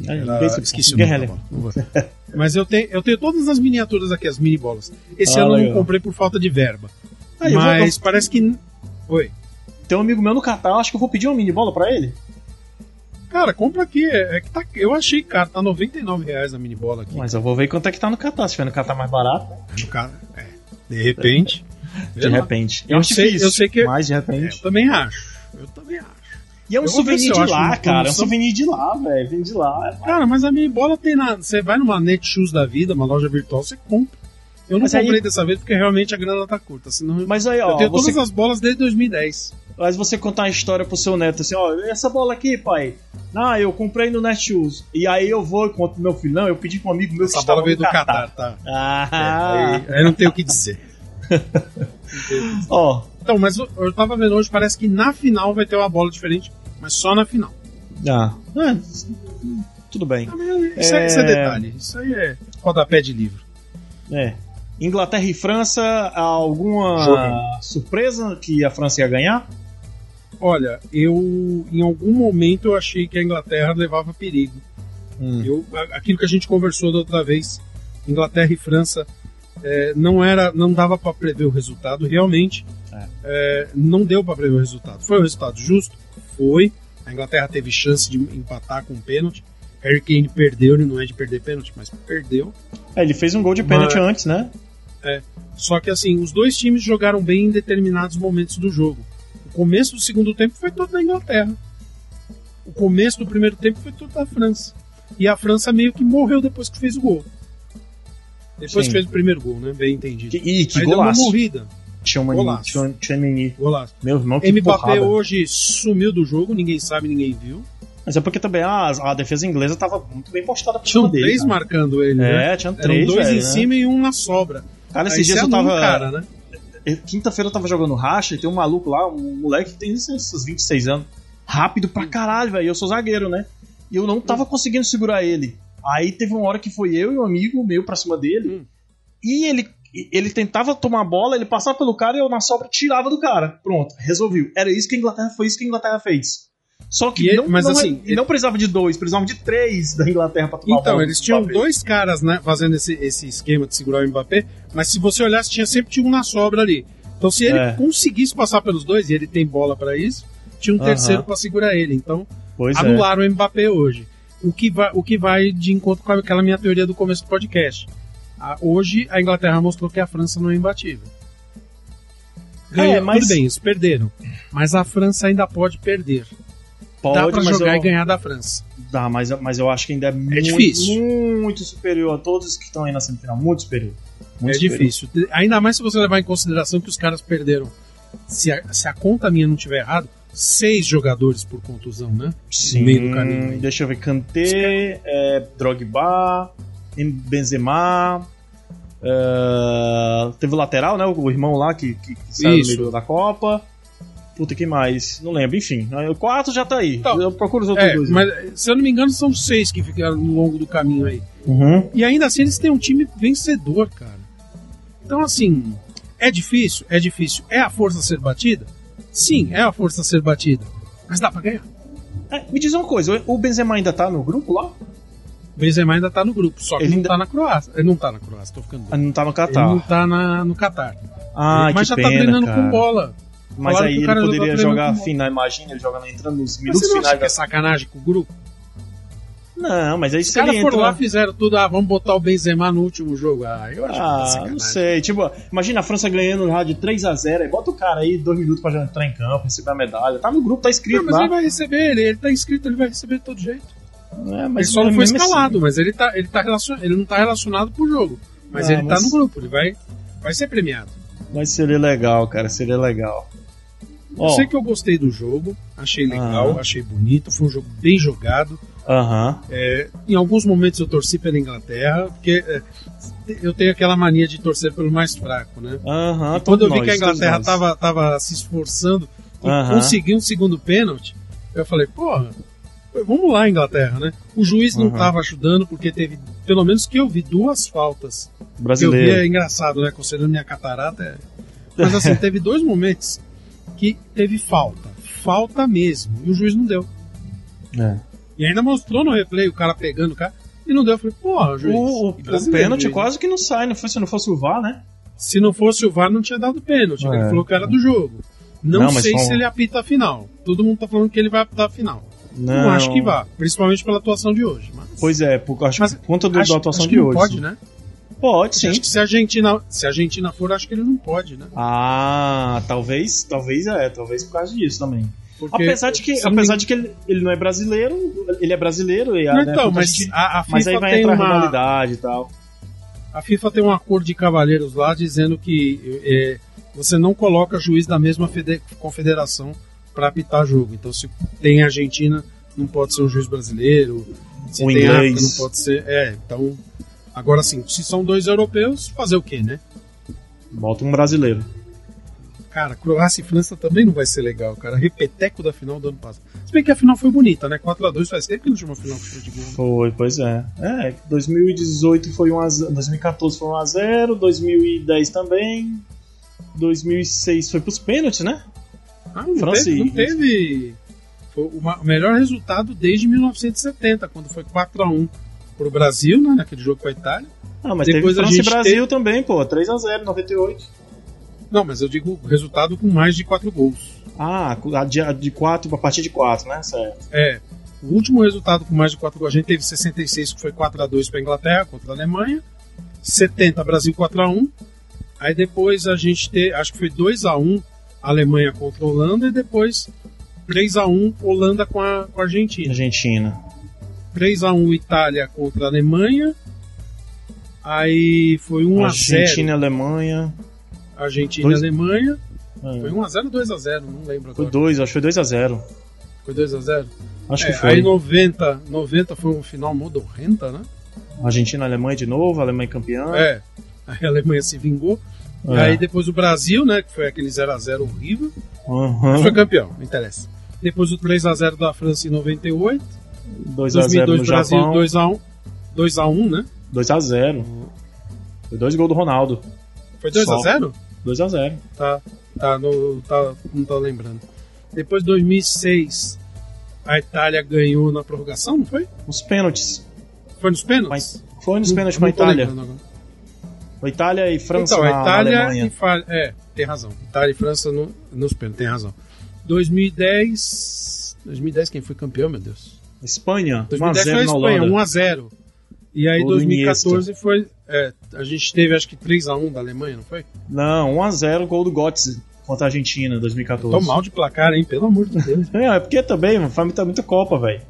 Era- Basic- esqueci o nome da bola. Mas eu tenho, eu tenho todas as miniaturas aqui, as mini bolas. Esse Ah, ano eu não comprei por falta de verba. Ah, eu vou- mas parece que. Oi. Tem um amigo meu no Catar, acho que eu vou pedir uma mini bola pra ele. Cara, compra aqui. É, é que tá, eu achei caro, tá 99 reais a mini bola aqui. Mas eu vou ver quanto é que tá no Catar. Se tiver no Catar mais barato, No ca- é, de repente. de lá. repente. Eu acho sei- difícil, eu sei que- Mas de É, repente. eu também acho. Eu também acho. E é um Eu souvenir eu de lá, cara. É um souvenir de lá, velho. Vem de lá. Cara, mas a mini bola tem na. Você vai numa Netshoes da vida, uma loja virtual, você compra. Eu não Mas aí- comprei dessa vez porque realmente a grana tá curta. Senão eu- Mas aí, eu ó, tenho você, todas as bolas desde 2010. Mas você contar a história pro seu neto assim, ó, essa bola aqui, pai. Ah, eu comprei no Netshoes. E aí eu vou e conto pro meu filho. Não, eu pedi pra um amigo meu que Essa bola veio do Catar, tá? Ah, Aí, aí não tem o que dizer. ó. Então, mas eu, eu tava vendo hoje, parece que na final vai ter uma bola diferente, mas só na final. Ah, é, tudo bem. Isso é, isso é É. detalhe. Isso aí é rodapé de livro. É. Inglaterra e França, alguma Jogo. surpresa que a França ia ganhar? Olha, eu em algum momento eu achei que a Inglaterra levava perigo. Hum. Eu, aquilo que a gente conversou da outra vez, Inglaterra e França, é, não era, não dava para prever o resultado. Realmente, É. é, não deu para prever o resultado. Foi um resultado justo? Foi. A Inglaterra teve chance de empatar com um pênalti. Harry Kane perdeu, ele não é de perder pênalti, mas perdeu. É, ele fez um gol de pênalti Mas- antes, né? Só que assim, os dois times jogaram bem em determinados momentos do jogo. O começo do segundo tempo foi todo da Inglaterra. O começo do primeiro tempo foi todo da França. E a França meio que morreu depois que fez o gol. Depois Sim. que fez o primeiro gol, né? Bem entendido. Que, e que Aí deu uma golaço. morrida. Tchouameni, Golaço. Golaço. Meu irmão, que Mbappé porrada. hoje sumiu do jogo, ninguém sabe, ninguém viu. Mas é porque também a, a defesa inglesa tava muito bem postada pra Tinham dele. três cara. marcando ele, né? É, tinha Eram três, dois velho, em né? cima e um na sobra. Cara, esses dias eu tava... cara, né? Quinta-feira eu tava jogando racha e tem um maluco lá, um moleque que tem esses 26 anos. Rápido pra caralho, velho. Eu sou zagueiro, né? E eu não tava conseguindo segurar ele. Aí teve uma hora que foi eu e um amigo meu pra cima dele. Hum. E ele, ele tentava tomar a bola, ele passava pelo cara e eu na sobra tirava do cara. Pronto, resolveu. Era isso que a Inglaterra foi isso que a Inglaterra fez. Só que E ele- não, mas não, assim, e não precisava de dois, precisavam de três da Inglaterra pra tomar Então, eles tinham Mbappé. dois caras né, fazendo esse, esse esquema de segurar o Mbappé, mas se você olhasse, tinha sempre tinha um na sobra ali. Então, se ele É. conseguisse passar pelos dois, e ele tem bola pra isso, tinha um Aham. terceiro pra segurar ele. Então, Pois é. anularam o Mbappé hoje. O que, vai, o que vai de encontro com aquela minha teoria do começo do podcast. A- hoje, a Inglaterra mostrou que a França não é imbatível. Ganhou, É, mas- Tudo bem, isso perderam. Mas a França ainda pode perder. Pode, Dá pra jogar eu- e ganhar da França. Dá, mas, mas eu acho que ainda é, muito, difícil. muito superior a todos que estão aí na semifinal. Muito superior. Muito é superior. difícil. Ainda mais se você levar em consideração que os caras perderam. Se a, se a conta minha não tiver errado, seis jogadores por contusão, né? Sim, No meio do caminho aí. deixa eu ver. Kanté, é, Drogba, Em- Benzema. é, teve o lateral, né? O irmão lá que, que, que saiu no Isso. meio da Copa. Puta, que mais? Não lembro. Enfim, o quarto já tá aí. Então, eu procuro os outros É, dois. mas se eu não me engano, são seis que ficaram no longo do caminho aí. Uhum. E ainda assim eles têm um time vencedor, cara. Então, assim, é difícil? É difícil. É a força a ser batida? Sim, é a força a ser batida. Mas dá pra ganhar. É, me diz uma coisa, o Benzema ainda tá no grupo lá? O Benzema ainda tá no grupo, só que Ele não ainda- tá na Croácia. Ele não tá na Croácia, tô ficando Ah, doido. não tá no Ele Catar. não tá na, no Catar. Ah, Mas que já pena, tá treinando cara. com bola. Mas Falaram aí que ele tá poderia jogar final, imagina, ele jogando entrando nos Mas minutos você não acha finais que é sacanagem com o grupo? Não, mas aí Os se ele caras entra... foram lá, fizeram tudo, ah, vamos botar o Benzema no último jogo. Ah, eu acho que tá Ah, sacanagem. não sei. Tipo, imagina a França ganhando já de 3x0, aí bota o cara aí dois minutos pra já entrar em campo, receber a medalha. Tá no grupo, tá Não, escrito mas lá. ele vai receber, ele, ele tá inscrito, ele vai receber de todo jeito. É, ele só não foi mesmo escalado, assim- mas ele, tá, ele, tá relacion... ele não tá relacionado pro jogo. Mas Ah, ele mas- tá no grupo, ele vai, vai ser premiado. Mas seria legal, cara, seria legal. Eu sei que eu gostei do jogo, achei legal, achei bonito, foi um jogo bem jogado. Aham. É, em alguns momentos eu torci pela Inglaterra, porque é, eu tenho aquela mania de torcer pelo mais fraco, né? E quando eu vi todos que a nós, Inglaterra nós. tava, se esforçando e conseguiu um segundo pênalti, eu falei, porra, vamos lá, Inglaterra, né? O juiz não Aham. tava ajudando, porque teve, pelo menos que eu vi, duas faltas. Que eu vi é Brasileiro. engraçado, né? Considerando minha catarata. é- Mas assim, teve dois momentos que teve falta. Falta mesmo. E o juiz não deu. É. E ainda mostrou no replay o cara pegando o cara. E não deu. Eu falei, porra, juiz. O, o, o pênalti juiz. quase que não sai, não foi se não fosse o VAR, né? Se não fosse o VAR, não tinha dado pênalti. É. Ele falou que era do jogo. Não, Não, sei se ele apita a final. Todo mundo tá falando que ele vai apitar a final. Não, Não, acho que vá. Principalmente pela atuação de hoje. Mas, Pois é, por, acho Mas por conta do, acho, da atuação acho que de hoje. pode, né? Pode, sim. Acho que se a, Argentina, se a Argentina for, acho que ele não pode, né? Ah, talvez, talvez é, talvez por causa disso também. Porque, apesar de que, apesar de que ele, ele não é brasileiro, ele é brasileiro e Não, né, então, mas a, a mas aí FIFA vai tem entrar a uma, rivalidade e tal. a FIFA tem um acordo de cavalheiros lá dizendo que é, você não coloca juiz da mesma fede- confederação para apitar jogo. Então, se tem Argentina, não pode ser um juiz brasileiro. Se tem inglês. África, não pode ser. É, então. Agora sim, se são dois europeus, fazer o quê, né? Bota um brasileiro. Cara, Croácia e França também não vai ser legal, cara. Repeteco da final do ano passado. Se bem que a final foi bonita, né? 4x2 faz tempo que não tinha uma final de gol. Foi, pois é. É, 2018 foi 1x0, 2014 foi 1x0, 2010 também. 2006 foi pros pênaltis, né? Ah, não França teve, e- não teve foi o melhor resultado desde 1970, quando foi 4x1 pro Brasil, né, naquele jogo com a Itália. Ah, mas Depois teve a França e Brasil teve- também, pô. 3x0, 98. Não, mas eu digo resultado com mais de 4 gols. Ah, a de, de 4, a partir de 4, né? Certo. É, o último resultado com mais de 4 gols, a gente teve 66, que foi 4x2 para a Inglaterra contra a Alemanha. 70, Brasil 4x1. Aí depois a gente teve, acho que foi 2x1 Alemanha contra a Holanda e depois 3x1 Holanda com a, com a Argentina. Argentina. 3x1 Itália contra a Alemanha. Aí foi 1x0 Argentina e Alemanha. Argentina Dois- e Alemanha. É. Foi 1x0 ou 2x0, não lembro Foi agora. 2, acho que foi 2x0. Foi 2x0? Acho É, que foi. aí 90, 90 foi um final modorrenta, né? Argentina e Alemanha de novo, Alemanha campeã. É. Aí a Alemanha se vingou. É. Aí depois o Brasil, né? Que foi aquele 0x0 horrível. Aham. Foi campeão, não interessa. Depois o 3x0 da França em 98. 2x0 2002 no Brasil Japão. 2x1. 2x1, né? 2x0. Foi dois gols do Ronaldo. Foi 2x0? 2x0. Tá, tá, no, tá, não tô lembrando. Depois 2006 a Itália ganhou na prorrogação, não foi? Os pênaltis. Foi nos pênaltis? Mas Foi nos Não- pênaltis não com a Itália. Foi Itália e França então, na, a na Itália Alemanha. e É, tem razão. Itália e França no- nos pênaltis, tem razão. 2010. 2010 quem foi campeão, meu Deus? Espanha, 2010 foi a 1x0 na Espanha, Holanda. 1x0. E aí Gol do 2014 foi. é, a gente teve acho que 3x1 da Alemanha, não foi? Não, 1x0 gol do Götze contra a Argentina, 2014. Tô mal de placar, hein? Pelo amor de Deus. É, é porque também, mano, faz muita, muita Copa, velho.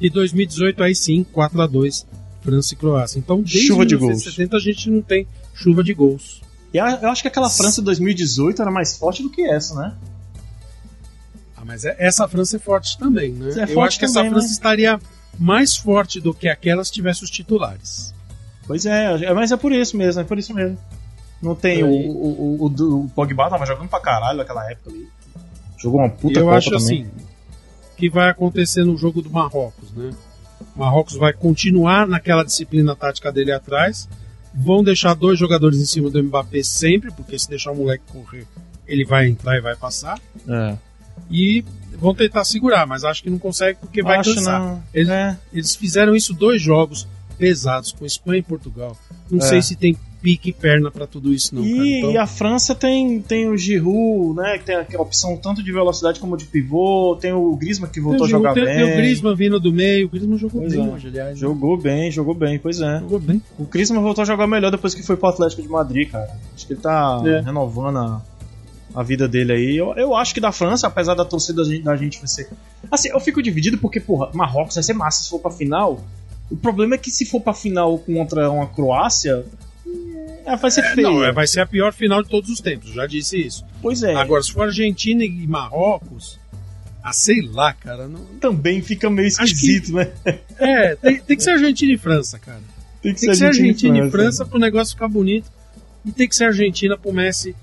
E 2018 aí sim, 4x2, França e Croácia. Então, desde Chuva de 1970 a gente não tem chuva de gols. E a- eu acho que aquela França de 2018 era mais forte do que essa, né? Mas é- essa França é forte também, né? É Eu forte acho que essa também, França né? estaria mais forte do que aquela se tivesse os titulares. Pois é, é, mas é por isso mesmo, é por isso mesmo. Não tem o, o, o, o, Pogba tava jogando pra caralho naquela época ali. Jogou uma puta eu Copa acho também. assim que vai acontecer no jogo do Marrocos, né? O Marrocos vai continuar naquela disciplina tática dele atrás. Vão deixar dois jogadores em cima do Mbappé sempre, porque se deixar o moleque correr, ele vai entrar e vai passar. É. E vão tentar segurar, mas acho que não consegue porque vai Acho cansar. não. Eles, É. eles fizeram isso dois jogos pesados com Espanha e Portugal. Não É. sei se tem pique e perna pra tudo isso não, e. Então, e a França tem, tem o Giroud, né? Que tem a opção tanto de velocidade como de pivô. Tem o Griezmann que voltou a tem, jogar tem, bem. tem o Griezmann vindo do meio. O Griezmann jogou Pois bem é. hoje, aliás. Jogou bem, jogou bem, pois é. Jogou bem. O Griezmann voltou a jogar melhor depois que foi pro Atlético de Madrid, cara. Acho que ele tá É. renovando a, a vida dele aí. Eu, eu acho que da França, apesar da torcida da gente, da gente vai ser. Assim, eu fico dividido porque, porra, Marrocos vai ser massa se for pra final. O problema é que se for pra final contra uma Croácia, é, vai ser feio. Não, é, vai ser a pior final de todos os tempos, já disse isso. Pois é. Agora, se for Argentina e Marrocos, ah, sei lá, cara. Não... também fica meio esquisito, né? É, tem, tem que ser Argentina e França, cara. Tem Tem que ser Argentina e França pro negócio ficar bonito. E tem que ser Argentina pro Messi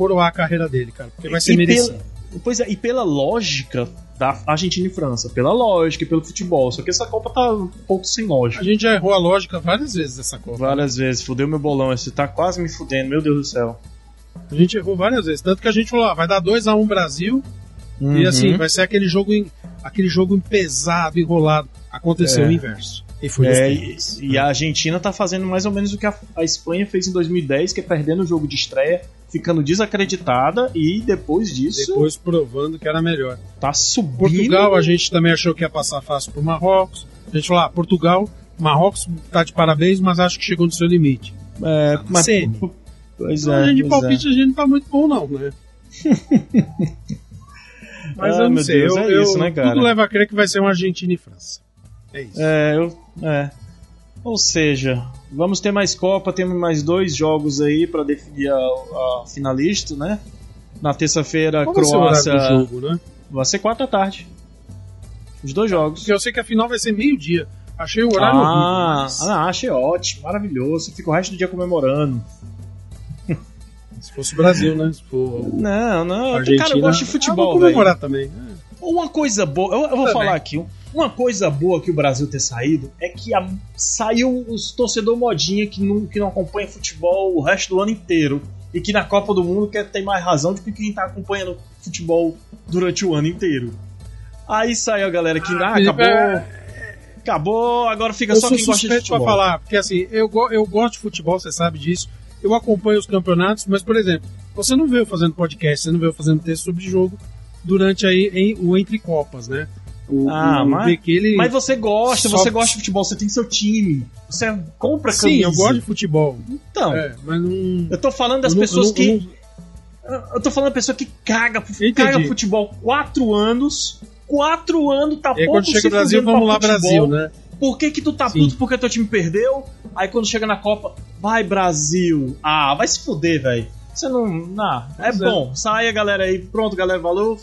coroar a carreira dele, cara. Porque vai ser E merecido. pela- Pois é, e pela lógica da Argentina e França, pela lógica e pelo futebol. Só que essa Copa tá um pouco sem lógica. A gente já errou a lógica várias vezes dessa Copa. Várias vezes, fudeu meu bolão, esse tá quase me fudendo, meu Deus do céu. A gente errou várias vezes. Tanto que a gente falou, ah, vai dar 2x1 Brasil. E assim, vai ser aquele jogo, em, aquele jogo pesado, enrolado. Aconteceu É. o inverso. E foi É, e, pênaltis. e a Argentina tá fazendo mais ou menos o que a, a Espanha fez em 2010, que é perdendo o jogo de estreia, ficando desacreditada e depois disso Depois provando que era melhor. tá subindo. Portugal, a gente também achou que ia passar fácil pro Marrocos. A gente falou, ah, Portugal, Marrocos tá de parabéns, mas acho que chegou no seu limite. É, mas, Semi. pois Então, é, a gente de pois palpite a gente não tá muito bom, não, né? Mas Ah, eu não sei. Deus, eu, é eu- isso, né, cara? Tudo leva a crer que vai ser uma Argentina e França. É isso. É, eu, é. Ou seja, vamos ter mais Copa, temos mais dois jogos aí pra definir a, a finalista, né? Na terça-feira, Qual vai ser Croácia. jogo, né? Vai ser quatro da tarde. Os dois jogos. Porque eu sei que a final vai ser meio-dia. Achei o horário Ah, horrível. ah, achei ótimo, maravilhoso. Fica o resto do dia comemorando. mas Se fosse o Brasil, né? Se for Não, não. Argentina. Cara, eu gosto de Ah, vou futebol, velho. comemorar também. É. Uma coisa boa, eu, eu vou Também. falar aqui. Uma coisa boa que o Brasil ter saído é que a- saiu os torcedor modinha que não, que não acompanha futebol o resto do ano inteiro. e que na Copa do Mundo quer ter mais razão do que quem tá acompanhando futebol durante o ano inteiro. Aí saiu a galera que ah, acabou. É... Acabou, agora fica eu só quem gosta de futebol. pra falar, porque assim, eu, eu gosto de futebol, você sabe disso. Eu acompanho os campeonatos, mas, por exemplo, você não veio fazendo podcast, você não veio fazendo texto sobre jogo durante aí em, o Entre Copas, né? O, ah, o mas, ele mas você gosta, só... você gosta de futebol, você tem seu time, você compra camisa. Sim, eu gosto de futebol. Então, é, mas não... eu tô falando das pessoas não, que... Não... Eu tô falando da pessoa que caga, caga futebol quatro anos, quatro anos tá e pouco quando chega no Brasil, vamos lá futebol. Brasil, né? Por que que tu tá Sim. puto porque teu time perdeu? Aí quando chega na Copa, vai Brasil. Ah, vai se fuder, velho. Você não. Não, é, é bom. Saia, galera aí. Pronto, galera, valeu.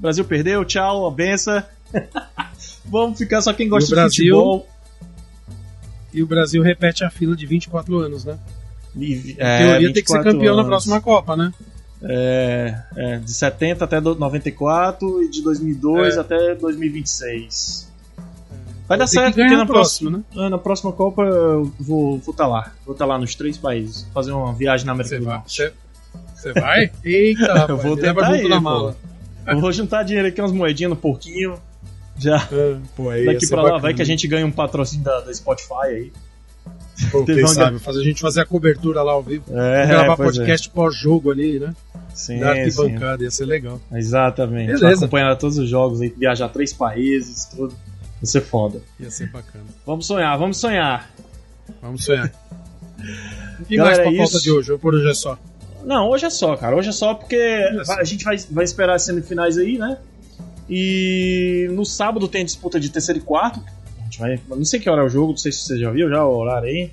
Brasil perdeu, tchau, a benção. Vamos ficar só quem gosta Brasil, de futebol. E o Brasil repete a fila de 24 anos, né? E, é, teoria tem que ser campeão anos. na próxima Copa, né? É, é, de 70 até 94 e de 2002 é. até 2026. Vai dar certo, porque na próxima, próxima, né? É, na próxima Copa eu vou estar tá lá. Vou estar tá lá nos três países. Fazer uma viagem na América do Norte. Você vai? Eita, rapaz, eu vou tentar ir, na mala. Eu vou juntar dinheiro aqui, umas moedinhas no porquinho. Já. É, pô, aí Daqui pra lá, bacana. vai que a gente ganha um patrocínio da, da Spotify aí. Pô, quem sabe, fazer a gente fazer a cobertura lá ao vivo. É, gravar é. podcast é. pós-jogo ali, né? Sim, da arquibancada, ia ser legal. Exatamente. Beleza. Acompanhar todos os jogos aí, viajar três países, tudo. Ia ser foda. Ia ser bacana. Vamos sonhar, vamos sonhar. Vamos sonhar. e mais pra é falta de hoje? Por hoje é só? Não, hoje é só, cara. Hoje é só porque é só. a gente vai, vai esperar as semifinais aí, né? E no sábado tem a disputa de terceiro e quarto. A gente vai. Não sei que hora é o jogo, não sei se você já viu já o horário aí.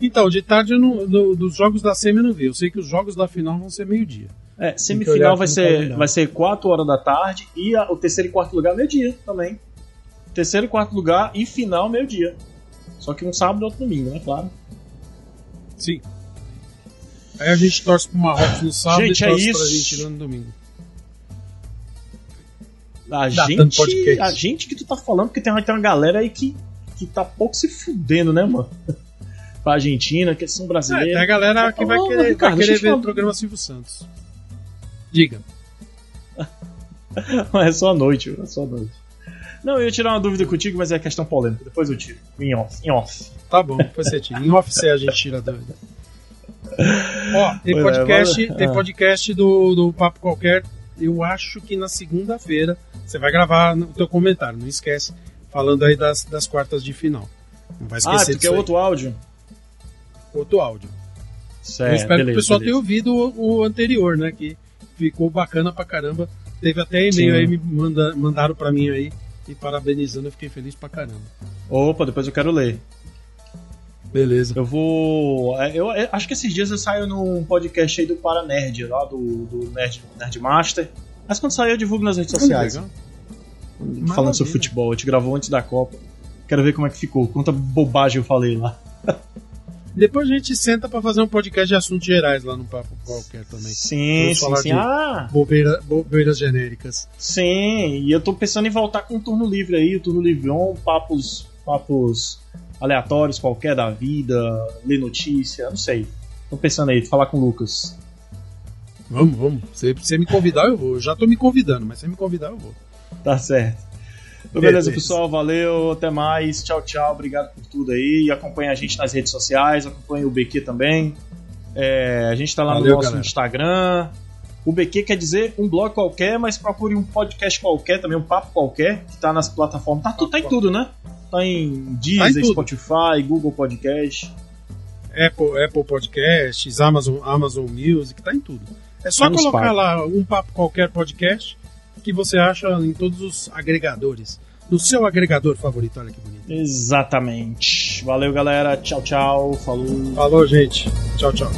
Então, de tarde não, no, dos jogos da semi eu não vi. Eu sei que os jogos da final vão ser meio-dia. É, semifinal vai ser, vai ser 4 horas da tarde e a, o terceiro e quarto lugar meio-dia também. Terceiro e quarto lugar e final meio-dia. Só que um sábado e outro domingo, né? Claro. Sim. Aí a gente torce pro Marrocos no sábado gente, e torce é isso. pra Argentina no domingo. A gente, a gente que tu tá falando, porque tem, tem uma galera aí que, que tá pouco se fudendo, né, mano? pra Argentina, que são brasileiros. É, tem a galera que vai querer, Ricardo, vai querer ver o programa Silvio Santos. Diga. é só a noite, é só a noite. Não, eu ia tirar uma dúvida contigo, mas é questão polêmica. Depois eu tiro. Em off. Em off. Tá bom, depois você tira. Em off a gente tira a dúvida. Ó, tem é, podcast, é, tem podcast do, do Papo Qualquer. Eu acho que na segunda-feira você vai gravar o teu comentário, não esquece. Falando aí das, das quartas de final. Não vai esquecer ah, tu quer outro áudio? Outro áudio. Certo, eu espero beleza, que o pessoal beleza. tenha ouvido o, o, anterior, né? Que ficou bacana pra caramba. Teve até e-mail aí, me manda, mandaram pra mim aí. E parabenizando, eu fiquei feliz pra caramba. Opa, depois eu quero ler. Beleza. Eu vou. É, eu, eu, acho que esses dias eu saio num podcast aí do Paranerd, lá do, do Nerd, Nerd Master. Mas quando sair eu divulgo nas redes sociais. Legal. Falando sobre futebol. A gente gravou antes da Copa. Quero ver como é que ficou. Quanta bobagem eu falei lá. Depois a gente senta para fazer um podcast de assuntos gerais lá no Papo Qualquer também. Sim, sim, sim. Ah. Bobeira, bobeiras genéricas. Sim, e eu tô pensando em voltar com um turno livre aí, o turno livre on, papos, papos aleatórios qualquer da vida, ler notícia, não sei. Tô pensando aí, falar com o Lucas. Vamos, vamos. Se você me convidar, eu vou. Eu já tô me convidando, mas se me convidar, eu vou. Tá certo. Então, beleza, pessoal. Valeu, até mais. Tchau, tchau. Obrigado por tudo aí. E acompanha a gente nas redes sociais, acompanha o BQ também. É, a gente tá lá Valeu, no nosso galera. Instagram. O BQ quer dizer um blog qualquer, mas procure um podcast qualquer, também um papo qualquer, que tá nas plataformas. Tá, tá em tudo, né? Tá em Deezer, tá em Spotify, Google Podcast. Apple, Apple Podcasts, Amazon, Amazon Music, tá em tudo. É só tá colocar lá um papo qualquer podcast que você acha em todos os agregadores. No seu agregador favorito, olha que bonito. Exatamente. Valeu, galera. Tchau, tchau. Falou. Falou, gente. Tchau, tchau.